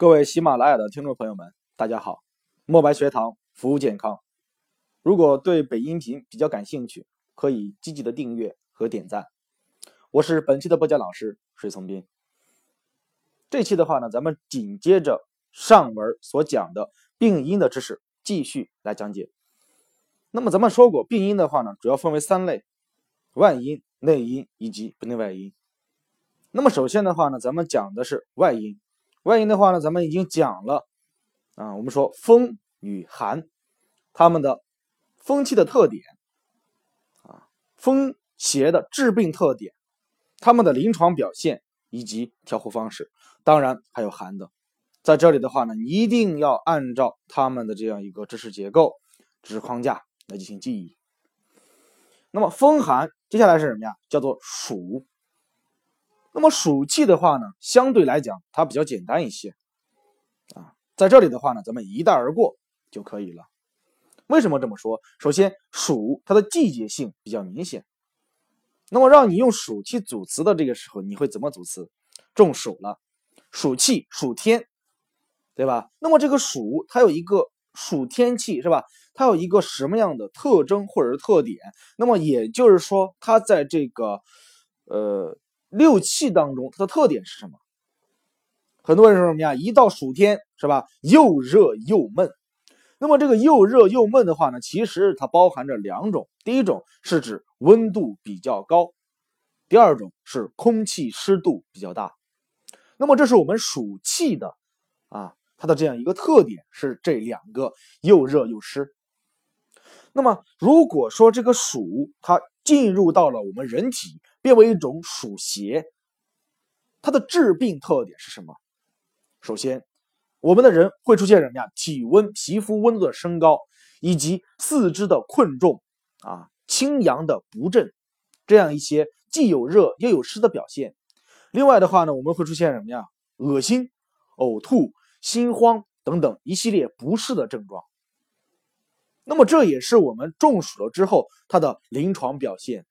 各位喜马拉雅的听众朋友们，大家好！墨白学堂服务健康。如果对本音频比较感兴趣，可以积极的订阅和点赞。我是本期的播讲老师水从斌。这期的话呢，咱们紧接着上文所讲的病因的知识继续来讲解。那么咱们说过，病因的话呢，主要分为三类：外因、内因以及不内外因。那么首先的话呢，咱们讲的是外因。外因的话呢，咱们已经讲了啊。我们说风与寒，它们的风气的特点啊，风邪的致病特点，它们的临床表现以及调护方式，当然还有寒的。在这里的话呢，你一定要按照他们的这样一个知识结构、知识框架来进行记忆。那么风寒，接下来是什么呀？叫做暑。那么暑气的话呢，相对来讲它比较简单一些，啊，在这里的话呢，咱们一带而过就可以了。为什么这么说？首先，暑它的季节性比较明显。那么让你用暑气组词的这个时候，你会怎么组词？中暑了，暑气，暑天，对吧？那么这个暑它有一个暑天气是吧？它有一个什么样的特征或者是特点？那么也就是说，它在这个呃。六气当中，它的特点是什么？很多人说什么呀？一到暑天，是吧？又热又闷。那么这个又热又闷的话呢，其实它包含着两种。第一种是指温度比较高，第二种是空气湿度比较大。那么这是我们暑气的啊，它的这样一个特点是这两个又热又湿。那么如果说这个暑它进入到了我们人体，变为一种暑邪，它的致病特点是什么？首先，我们的人会出现什么呀？体温、皮肤温度的升高，以及四肢的困重啊、清阳的不振，这样一些既有热又有湿的表现。另外的话呢，我们会出现什么呀？恶心、呕吐、心慌等等一系列不适的症状。那么这也是我们中暑了之后它的临床表现。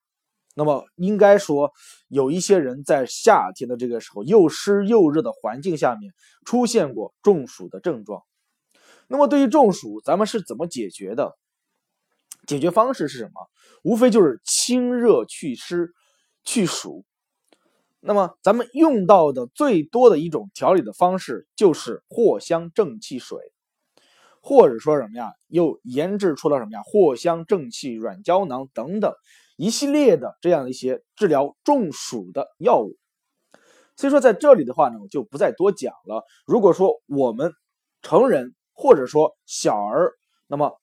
那么应该说，有一些人在夏天的这个时候又湿又热的环境下面出现过中暑的症状。那么对于中暑，咱们是怎么解决的？解决方式是什么？无非就是清热祛湿、去暑。那么咱们用到的最多的一种调理的方式就是藿香正气水，或者说什么呀？又研制出了什么呀？藿香正气软胶囊等等。一系列的这样一些治疗中暑的药物，所以说在这里的话呢，我就不再多讲了。如果说我们成人或者说小儿，那么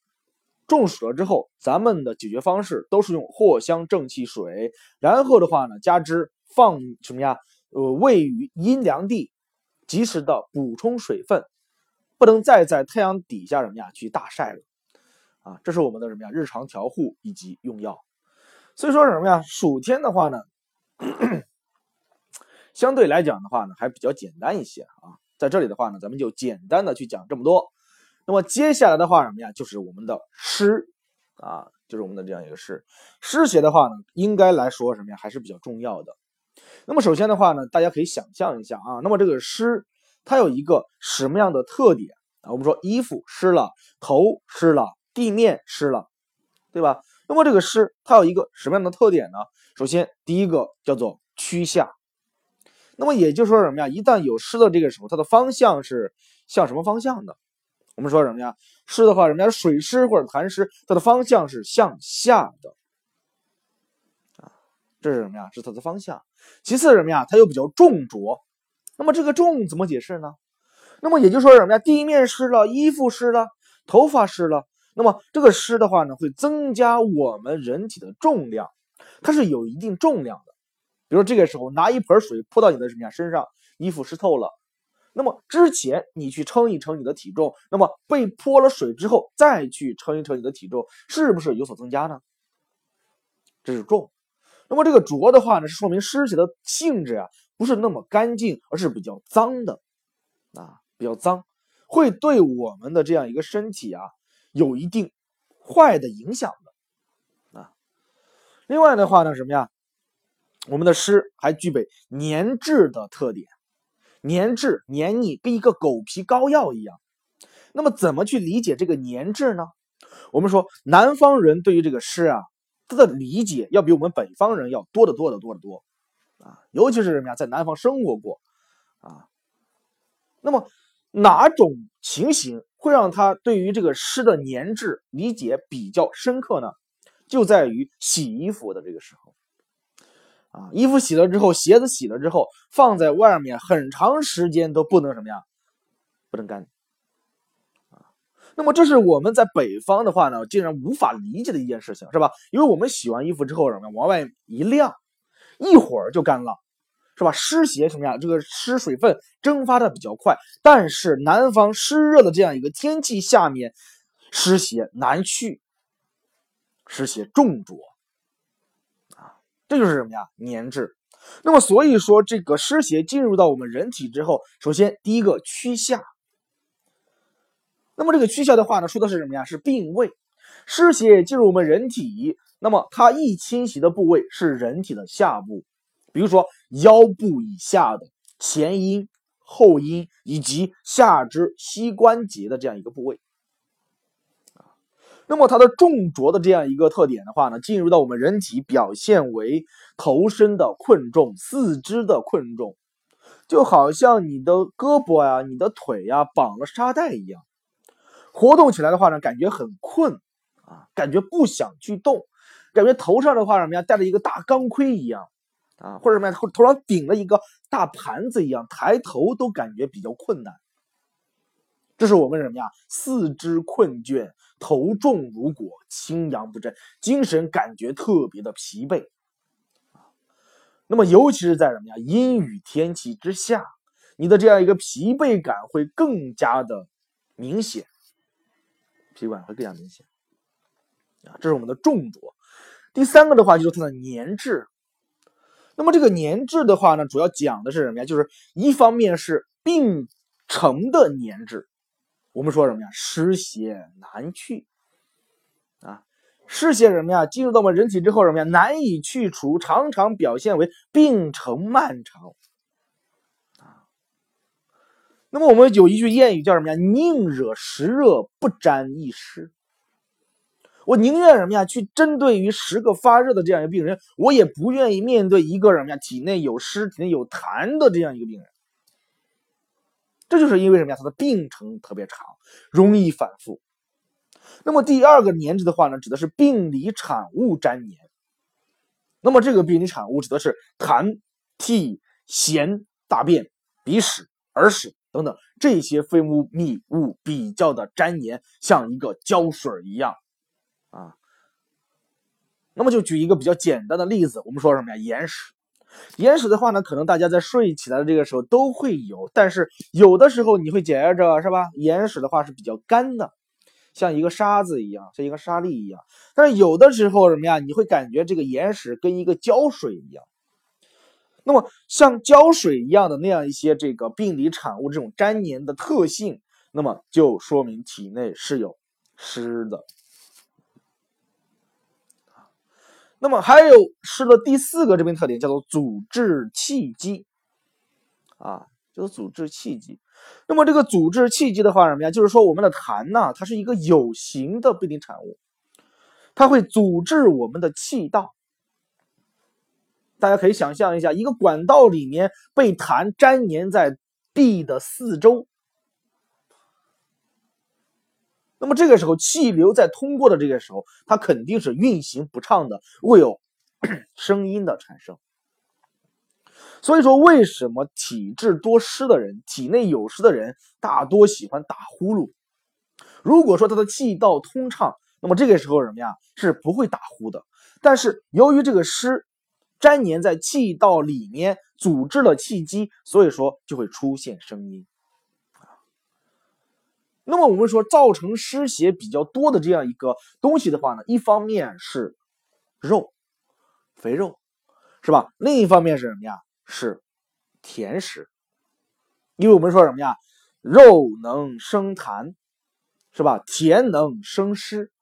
中暑了之后，咱们的解决方式都是用藿香正气水，然后的话呢，加之放什么呀？呃，位于阴凉地，及时的补充水分，不能再在太阳底下什么呀去大晒了啊！这是我们的什么呀？日常调护以及用药。所以说什么呀？暑天的话呢，相对来讲的话呢，还比较简单一些啊。在这里的话呢，咱们就简单的去讲这么多。那么接下来的话什么呀？就是我们的湿啊，就是我们的这样一个湿湿邪的话呢，应该来说什么呀，还是比较重要的。那么首先的话呢，大家可以想象一下啊，那么这个湿它有一个什么样的特点啊？我们说衣服湿了，头湿了，地面湿了，对吧？那么这个湿它有一个什么样的特点呢？首先，第一个叫做趋下。那么也就是说什么呀？一旦有湿的这个时候，它的方向是向什么方向的？我们说什么呀？湿的话，什么呀？水湿或者痰湿，它的方向是向下的。啊，这是什么呀？是它的方向。其次什么呀？它又比较重浊。那么这个重怎么解释呢？那么也就是说什么呀？地面湿了，衣服湿了，头发湿了。那么这个湿的话呢，会增加我们人体的重量，它是有一定重量的。比如这个时候拿一盆水泼到你的什么呀身上，衣服湿透了。那么之前你去称一称你的体重，那么被泼了水之后再去称一称你的体重，是不是有所增加呢？这是重。那么这个浊的话呢，是说明湿邪的性质啊，不是那么干净，而是比较脏的啊，比较脏，会对我们的这样一个身体啊。有一定坏的影响的啊。另外的话呢，什么呀？我们的湿还具备粘滞的特点。粘滞、黏腻，跟一个狗皮膏药一样。那么，怎么去理解这个粘滞呢？我们说，南方人对于这个诗啊，他的理解要比我们北方人要多得多得多得多啊，尤其是什么呀，在南方生活过啊。那么，哪种情形会让他对于这个诗的粘滞理解比较深刻呢？就在于洗衣服的这个时候。啊，衣服洗了之后，鞋子洗了之后，放在外面很长时间都不能什么呀，不能干。那么这是我们在北方的话呢，竟然无法理解的一件事情，是吧？因为我们洗完衣服之后什么，往外一晾，一会儿就干了，是吧？湿邪什么呀，这个湿水分蒸发的比较快，但是南方湿热的这样一个天气下面，湿邪难去，湿邪重浊啊。这就是什么呀？粘滞。那么，所以说这个湿邪进入到我们人体之后，首先第一个趋下。那么这个趋下的话呢，说的是什么呀？是病位。湿邪进入我们人体，那么它易侵袭的部位是人体的下部，比如说腰部以下的前阴、后阴以及下肢膝关节的这样一个部位。那么它的重浊的这样一个特点的话呢，进入到我们人体表现为头身的困重、四肢的困重，就好像你的胳膊呀、你的腿呀绑了沙袋一样，活动起来的话呢，感觉很困啊，感觉不想去动，感觉头上的话什么呀，戴了一个大钢盔一样啊，或者什么呀，头头上顶了一个大盘子一样，抬头都感觉比较困难。这是我们什么呀？四肢困倦，头重如裹，清阳不振，精神感觉特别的疲惫那么，尤其是在什么呀？阴雨天气之下，你的这样一个疲惫感会更加的明显，疲惫感会更加明显啊。这是我们的重浊。第三个的话就是它的粘滞。那么这个粘滞的话呢，主要讲的是什么呀？就是一方面是病程的粘滞。我们说什么呀？湿邪难去啊，湿邪什么呀？进入到我们人体之后什么呀？难以去除，常常表现为病程漫长啊。那么我们有一句谚语叫什么呀？宁惹湿热，不沾一湿。我宁愿什么呀？去针对于十个发热的这样一个病人，我也不愿意面对一个什么呀？体内有湿、体内有痰的这样一个病人。这就是因为什么呀？他的病程特别长，容易反复。那么第二个粘滞的话呢，指的是病理产物粘黏。那么这个病理产物指的是痰、涕、涎、大便、鼻屎、耳屎等等这些分泌密物比较的粘黏，像一个胶水一样啊。那么就举一个比较简单的例子，我们说什么呀？眼屎。眼屎的话呢，可能大家在睡起来的这个时候都会有，但是有的时候你会觉着是吧？眼屎的话是比较干的，像一个沙子一样，像一个沙粒一样。但是有的时候什么呀？你会感觉这个眼屎跟一个胶水一样。那么像胶水一样的那样一些这个病理产物这种粘黏的特性，那么就说明体内是有湿的。那么还有湿的第四个这边特点叫做阻滞气机，啊，就是阻滞气机。那么这个阻滞气机的话什么呀？就是说我们的痰呢，它是一个有形的病理产物，它会阻滞我们的气道。大家可以想象一下，一个管道里面被痰粘黏在壁的四周。那么这个时候，气流在通过的这个时候，它肯定是运行不畅的，会有 声音的产生。所以说，为什么体质多湿的人，体内有湿的人，大多喜欢打呼噜？如果说他的气道通畅，那么这个时候什么呀，是不会打呼的。但是由于这个湿粘黏在气道里面，阻滞了气机，所以说就会出现声音。那么我们说，造成湿邪比较多的这样一个东西的话呢，一方面是肉，肥肉，是吧？另一方面是什么呀？是甜食。因为我们说什么呀？肉能生痰，是吧？甜能生湿。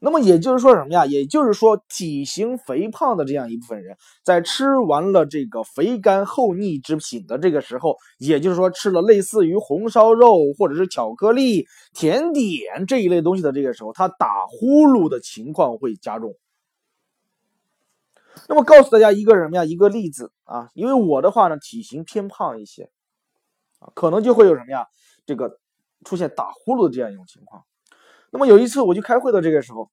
那么也就是说什么呀？也就是说，体型肥胖的这样一部分人，在吃完了这个肥甘厚腻之品的这个时候，也就是说吃了类似于红烧肉或者是巧克力、甜点这一类东西的这个时候，他打呼噜的情况会加重。那么告诉大家一个什么呀？一个例子啊，因为我的话呢，体型偏胖一些，啊，可能就会有什么呀？这个出现打呼噜的这样一种情况。那么有一次我去开会的这个时候，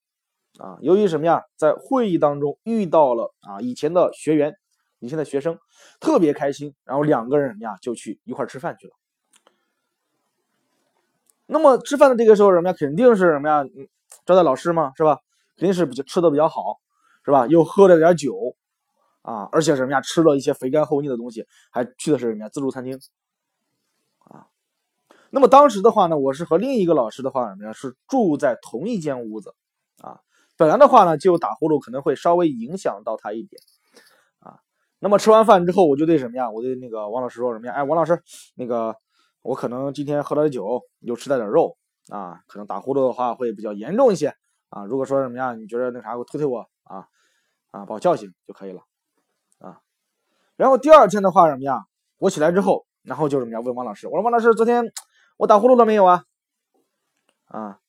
啊，由于什么呀，在会议当中遇到了啊以前的学员，以前的学生，特别开心，然后两个人什么呀就去一块吃饭去了。那么吃饭的这个时候什么呀，肯定是什么呀，招待老师嘛，是吧？肯定是比较吃的比较好，是吧？又喝了点酒，啊，而且什么呀，吃了一些肥甘厚腻的东西，还去的是什么呀，自助餐厅。那么当时的话呢，我是和另一个老师的话呢是住在同一间屋子，啊，本来的话呢就打呼噜可能会稍微影响到他一点，啊，那么吃完饭之后我就对什么呀？我对那个王老师说什么呀？哎，王老师，那个我可能今天喝了点酒，又吃了点肉，啊，可能打呼噜的话会比较严重一些，啊，如果说什么呀？你觉得那啥，我推推我，啊，啊，把我叫醒就可以了，啊，然后第二天的话什么呀？我起来之后，然后就什么呀？问王老师，我说王老师，昨天。我打呼噜了没有啊？啊，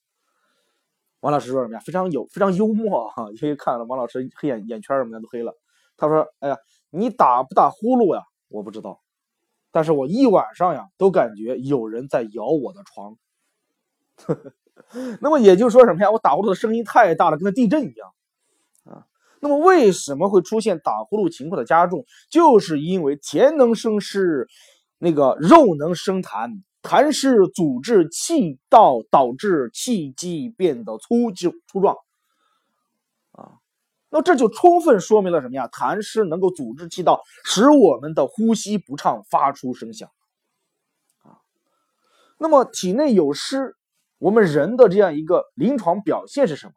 王老师说什么呀？非常有非常幽默哈，因为看了王老师黑眼眼圈什么的都黑了。他说：“哎呀，你打不打呼噜呀？我不知道，但是我一晚上呀都感觉有人在摇我的床。那么也就是说什么呀？我打呼噜的声音太大了，跟那地震一样啊。那么为什么会出现打呼噜情况的加重？就是因为田能生湿，那个肉能生痰。”痰湿阻滞气道，导致气机变得粗就粗壮，啊，那这就充分说明了什么呀？痰湿能够阻滞气道，使我们的呼吸不畅，发出声响，啊，那么体内有湿，我们人的这样一个临床表现是什么？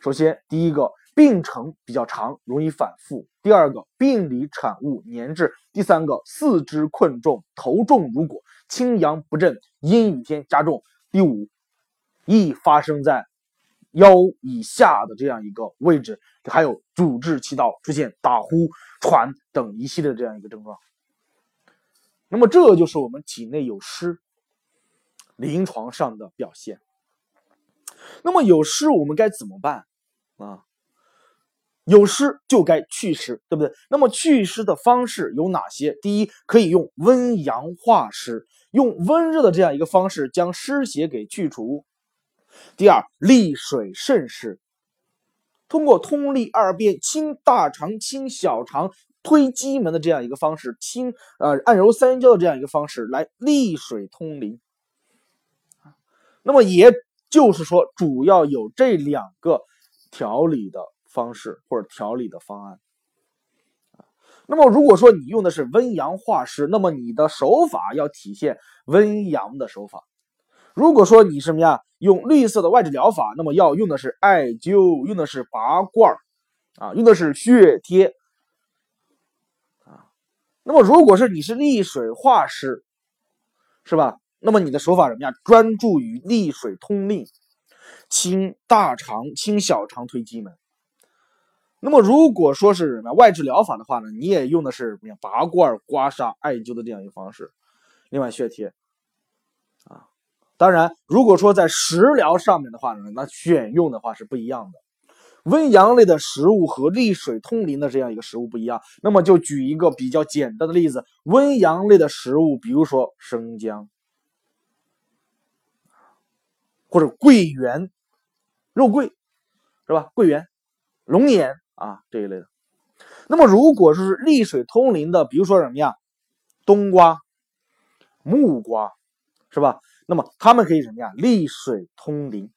首先，第一个。病程比较长，容易反复。第二个，病理产物粘滞。第三个，四肢困重，头重如裹，清阳不振，阴雨天加重。第五，易发生在腰以下的这样一个位置，还有阻滞气道，出现打呼、喘等一系列这样一个症状。那么，这就是我们体内有湿临床上的表现。那么有湿，我们该怎么办啊？有湿就该祛湿，对不对？那么祛湿的方式有哪些？第一，可以用温阳化湿，用温热的这样一个方式将湿邪给去除。第二，利水渗湿，通过通利二便、清大肠、清小肠、推机门的这样一个方式，清呃按揉三焦的这样一个方式来利水通淋。那么也就是说，主要有这两个调理的。方式或者调理的方案那么如果说你用的是温阳化湿，那么你的手法要体现温阳的手法。如果说你什么呀，用绿色的外治疗法，那么要用的是艾灸，用的是拔罐啊，用的是血贴啊。那么如果是你是利水化湿，是吧？那么你的手法什么呀？专注于利水通淋，清大肠、清小肠、推机门。那么如果说是什么外治疗法的话呢，你也用的是什么？拔罐、刮痧、艾灸的这样一个方式，另外血贴啊。当然，如果说在食疗上面的话呢，那选用的话是不一样的。温阳类的食物和利水通淋的这样一个食物不一样。那么就举一个比较简单的例子，温阳类的食物，比如说生姜，或者桂圆、肉桂，是吧？桂圆、龙眼。啊，这一类的。那么，如果是利水通淋的，比如说什么呀，冬瓜、木瓜，是吧？那么它们可以什么呀，利水通淋。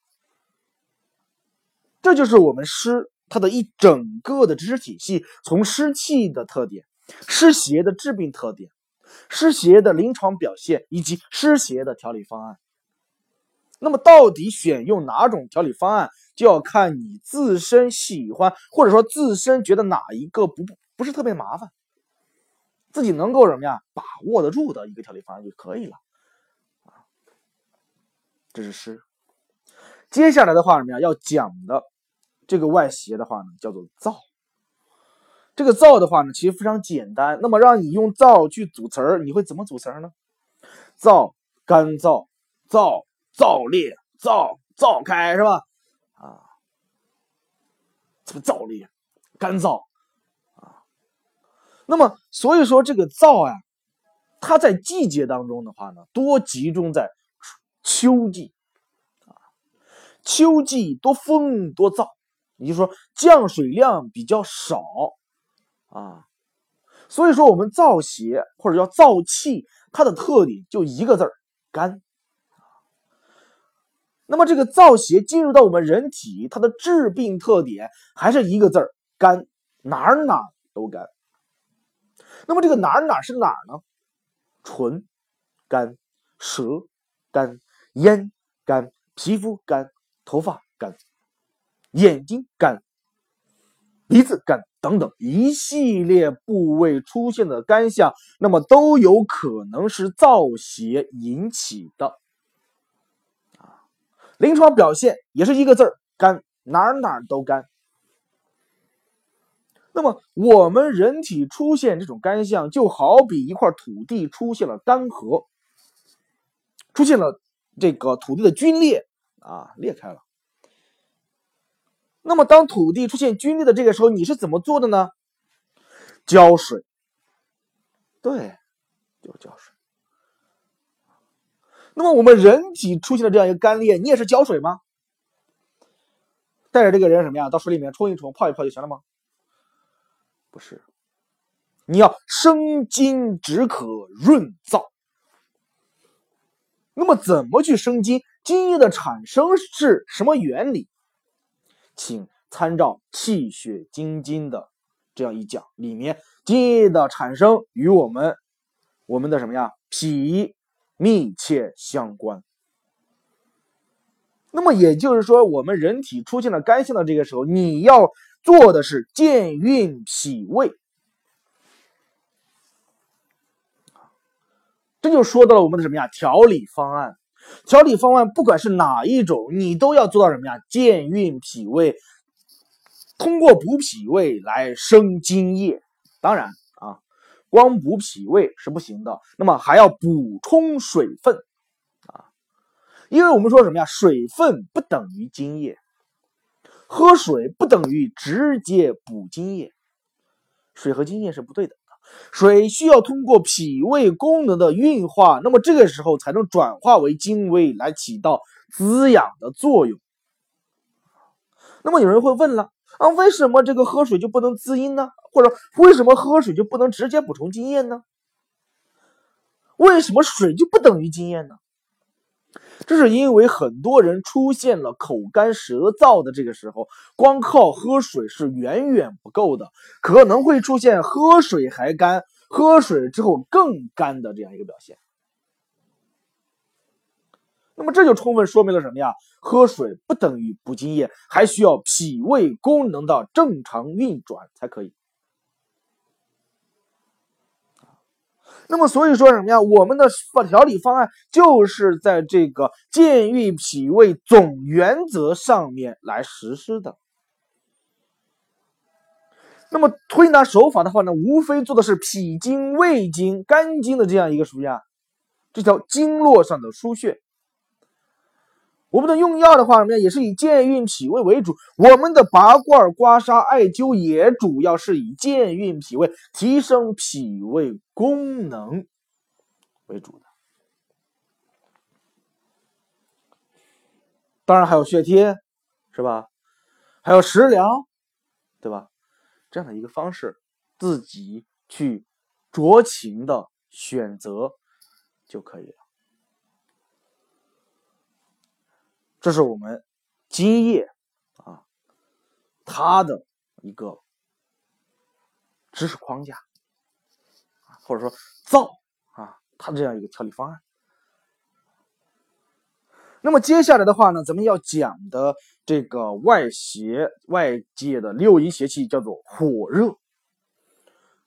这就是我们湿它的一整个的知识体系，从湿气的特点、湿邪的治病特点、湿邪的临床表现以及湿邪的调理方案。那么，到底选用哪种调理方案，就要看你自身喜欢，或者说自身觉得哪一个不不是特别麻烦，自己能够什么呀，把握得住的一个调理方案就可以了。这是湿。接下来的话，什么呀，要讲的这个外邪的话呢，叫做燥。这个燥的话呢，其实非常简单。那么让你用燥去组词儿，你会怎么组词呢？燥、干燥、燥、燥烈、燥、燥开，是吧？啊，这么燥烈、干燥啊。那么所以说这个燥啊，它在季节当中的话呢，多集中在秋季啊，秋季多风多燥，也就是说降水量比较少。啊，所以说我们燥邪或者叫燥气，它的特点就一个字儿干。那么这个燥邪进入到我们人体，它的致病特点还是一个字儿干，哪儿哪儿都干。那么这个哪儿哪儿是哪儿呢？唇干，舌干，咽干，皮肤干，头发干，眼睛干。鼻子干等等一系列部位出现的干象，那么都有可能是燥邪引起的。临床表现也是一个字儿干，哪儿哪儿都干。那么我们人体出现这种干象，就好比一块土地出现了干涸，出现了这个土地的龟裂啊，裂开了。那么，当土地出现龟裂的这个时候，你是怎么做的呢？浇水，对，就是浇水。那么，我们人体出现了这样一个干裂，你也是浇水吗？带着这个人什么呀？到水里面冲一冲、泡一泡就行了吗？不是，你要生津止渴、润燥。那么，怎么去生津？津液的产生是什么原理？请参照《气血津津》的这样一讲，里面津液的产生与我们我们的什么呀脾密切相关。那么也就是说，我们人体出现了干性的这个时候，你要做的是健运脾胃。这就说到了我们的什么呀调理方案。调理方案不管是哪一种，你都要做到什么呀？健运脾胃，通过补脾胃来生津液。当然，光补脾胃是不行的，那么还要补充水分啊。因为我们说什么呀？水分不等于津液，喝水不等于直接补津液，水和津液是不对等的。水需要通过脾胃功能的运化，那么这个时候才能转化为精微，来起到滋养的作用。那么有人会问了啊，为什么这个喝水就不能滋阴呢？或者为什么喝水就不能直接补充津液呢？为什么水就不等于津液呢？这是因为很多人出现了口干舌燥的这个时候，光靠喝水是远远不够的，可能会出现喝水还干，喝水之后更干的这样一个表现。那么这就充分说明了什么呀？喝水不等于补津液，还需要脾胃功能的正常运转才可以。那么，所以说什么呀？我们的调理方案就是在这个健运脾胃总原则上面来实施的。那么推拿手法的话呢，无非做的是脾经、胃经、肝经的这样一个什么呀？这条经络上的输穴。我们的用药的话，什么呀？也是以健运脾胃为主。我们的拔罐、刮痧、艾灸也主要是以健运脾胃、提升脾胃功能为主的。当然还有血贴，是吧？还有食疗，对吧？这样的一个方式，自己去酌情的选择就可以了。这是我们津液啊，它的一个知识框架或者说燥啊，它的这样一个调理方案。那么接下来的话呢，咱们要讲的这个外邪外界的六淫邪气叫做火热。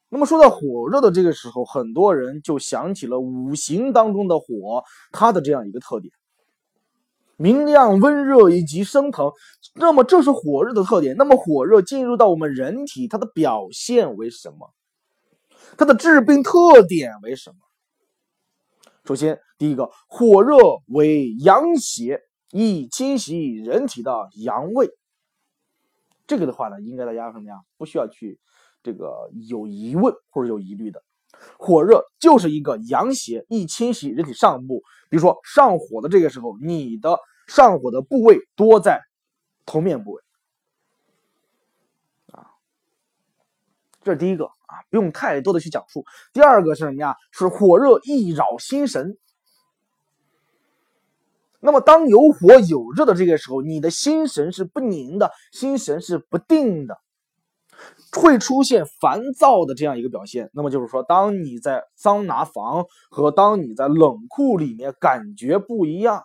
那么说到火热的这个时候，很多人就想起了五行当中的火，它的这样一个特点。明亮、温热以及升腾。那么这是火热的特点。那么火热进入到我们人体，它的表现为什么？它的致病特点为什么？首先，第一个，火热为阳邪，易侵袭人体的阳位。这个的话呢，应该大家什么呀？不需要去这个有疑问或者有疑虑的。火热就是一个阳邪，易侵袭人体上部。比如说上火的这个时候，你的上火的部位多在头面部位啊。这是第一个啊，不用太多的去讲述。第二个是什么呀？是火热易扰心神。那么当有火有热的这个时候，你的心神是不宁的，心神是不定的，会出现烦躁的这样一个表现。那么就是说，当你在桑拿房和当你在冷库里面感觉不一样，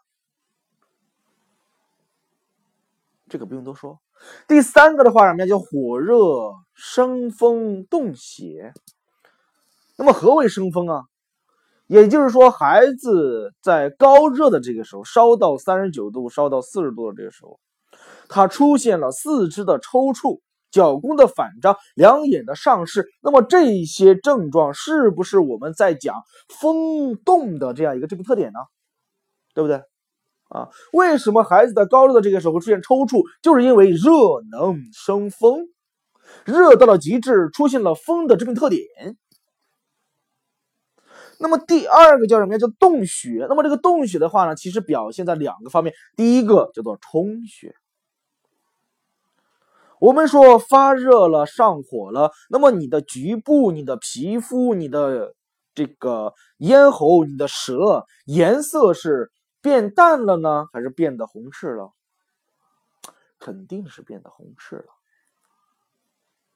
这个不用多说。第三个的话，什么叫火热生风动血？那么何为生风啊？也就是说，孩子在高热的这个时候，烧到三十九度、烧到四十度的这个时候，他出现了四肢的抽搐、脚弓的反张、两眼的上视。那么这些症状是不是我们在讲风动的这样一个这个特点呢？对不对？啊，为什么孩子在高热的这个时候会出现抽搐？就是因为热能生风，热到了极致，出现了风的致病特点。那么第二个叫什么呀？叫动血。那么这个动血的话呢，其实表现在两个方面。第一个叫做充血。我们说发热了、上火了，那么你的局部、你的皮肤、你的这个咽喉、你的舌颜色是。变淡了呢，还是变得红赤了？肯定是变得红赤了，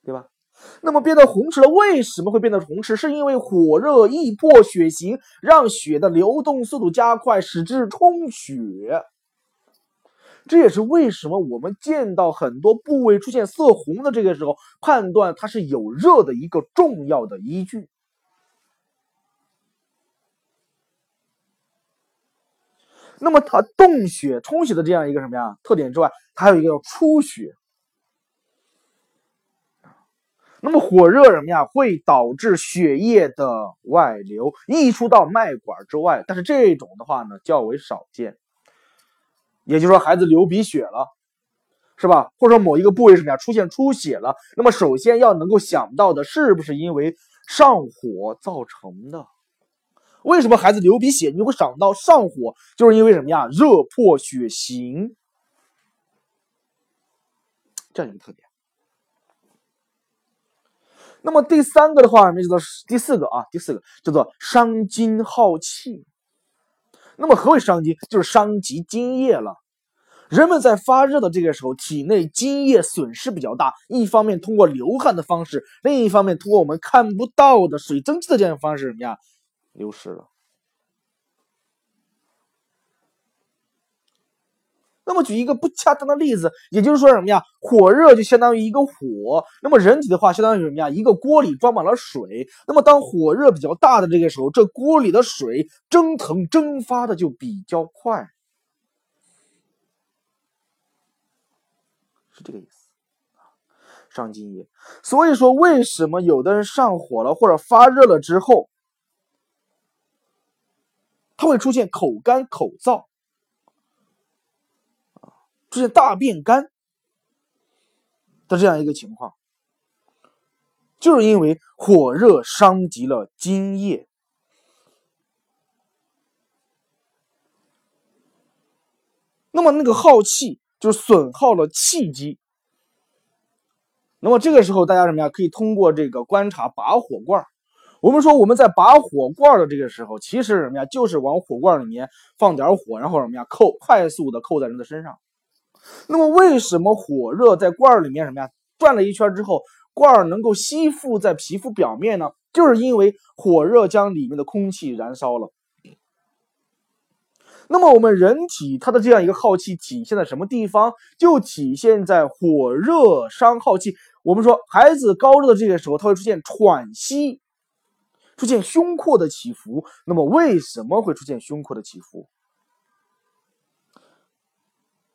对吧？那么变得红赤了，为什么会变得红赤？是因为火热易破血行，让血的流动速度加快，使之充血。这也是为什么我们见到很多部位出现色红的这个时候，判断它是有热的一个重要的依据。那么它动血充血的这样一个什么呀特点之外，它还有一个叫出血。那么火热什么呀，会导致血液的外流，溢出到脉管之外。但是这种的话呢，较为少见。也就是说，孩子流鼻血了，是吧？或者说某一个部位什么呀出现出血了，那么首先要能够想到的是不是因为上火造成的？为什么孩子流鼻血？你会想到上火，就是因为什么呀？热破血行，这样一个特点。那么第三个的话，那叫做第四个啊，第四个叫做伤津耗气。那么何为伤津？就是伤及津液了。人们在发热的这个时候，体内津液损失比较大，一方面通过流汗的方式，另一方面通过我们看不到的水蒸气的这样方式，什么呀？流失了。那么举一个不恰当的例子，也就是说什么呀？火热就相当于一个火，那么人体的话相当于什么呀？一个锅里装满了水。那么当火热比较大的这个时候，这锅里的水蒸腾蒸发的就比较快，是这个意思。上津液。所以说，为什么有的人上火了或者发热了之后？它会出现口干口燥，出现大便干。的这样一个情况，就是因为火热伤及了津液，那么那个耗气就损耗了气机，那么这个时候大家什么呀？可以通过这个观察拔火罐。我们说我们在拔火罐的这个时候，其实什么呀，就是往火罐里面放点火，然后什么呀，扣快速的扣在人的身上。那么为什么火热在罐里面什么呀，转了一圈之后，罐儿能够吸附在皮肤表面呢？就是因为火热将里面的空气燃烧了。那么我们人体它的这样一个耗气体现在什么地方？就体现在火热伤耗气。我们说孩子高热的这个时候，他会出现喘息。出现胸廓的起伏，那么为什么会出现胸廓的起伏？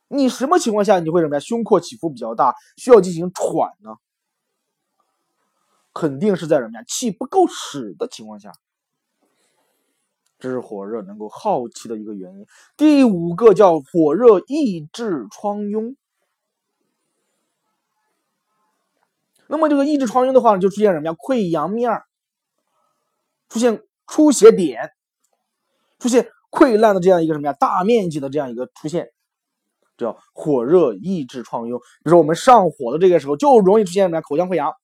你什么情况下你会什么呀？胸廓起伏比较大，需要进行喘呢？肯定是在什么呀？气不够使的情况下，这是火热能够耗气的一个原因。第五个叫火热抑制疮痈。那么这个抑制疮痈的话，就出现什么呀？溃疡面出现出血点，出现溃烂的这样一个什么呀？大面积的这样一个出现，叫火热抑制疮痈。比如说我们上火的这个时候，就容易出现什么呀？口腔溃疡。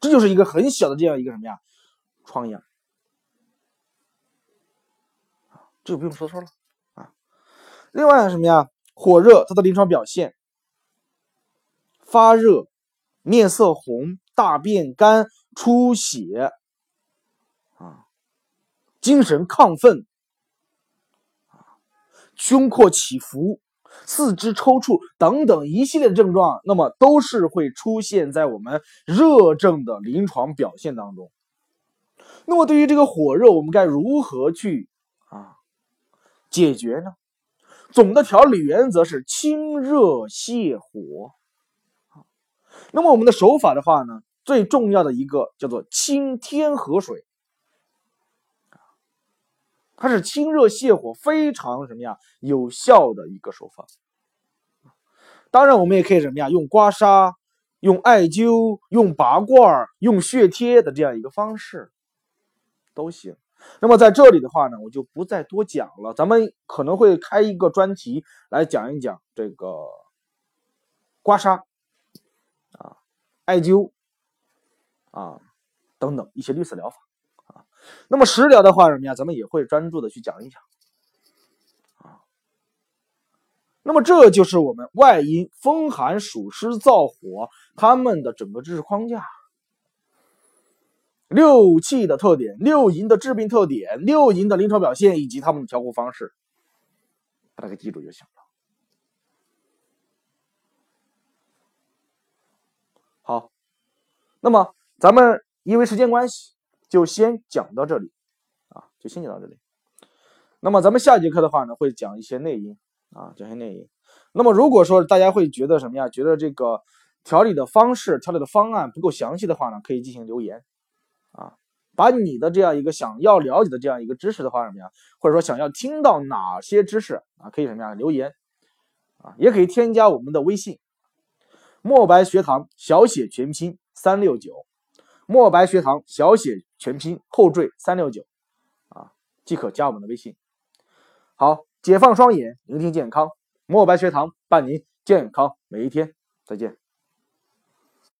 这就是一个很小的这样一个什么呀，疮疡这个不用说说了啊。另外什么呀，火热它的临床表现，发热、面色红、大便干、出血，精神亢奋，胸廓起伏。四肢抽搐等等一系列的症状，那么都是会出现在我们热症的临床表现当中。那么对于这个火热，我们该如何去啊解决呢？总的调理原则是清热泻火。那么我们的手法的话呢，最重要的一个叫做清天河水。它是清热泻火非常什么呀有效的一个手法。当然，我们也可以什么呀用刮痧、用艾灸、用拔罐、用血贴的这样一个方式都行。那么在这里的话呢，我就不再多讲了。咱们可能会开一个专题来讲一讲这个刮痧啊、艾灸啊等等一些绿色疗法。那么食疗的话，什么呀？咱们也会专注的去讲一讲啊。那么这就是我们外因风寒暑湿燥火它们的整个知识框架，六气的特点、六淫的治病特点、六淫的临床表现以及它们的调护方式，把它给记住就行了。好，那么咱们因为时间关系。就先讲到这里，啊，就先讲到这里。那么咱们下节课的话呢，会讲一些内因啊，讲些内因。那么如果说大家会觉得什么呀？觉得这个调理的方式、调理的方案不够详细的话呢，可以进行留言啊，把你的这样一个想要了解的这样一个知识的话什么呀，或者说想要听到哪些知识啊，可以什么呀留言啊，也可以添加我们的微信：墨白学堂小写全拼三六九。墨白学堂小写全拼后缀三六九，啊，即可加我们的微信。好，解放双眼，聆听健康。墨白学堂伴您健康每一天。再见。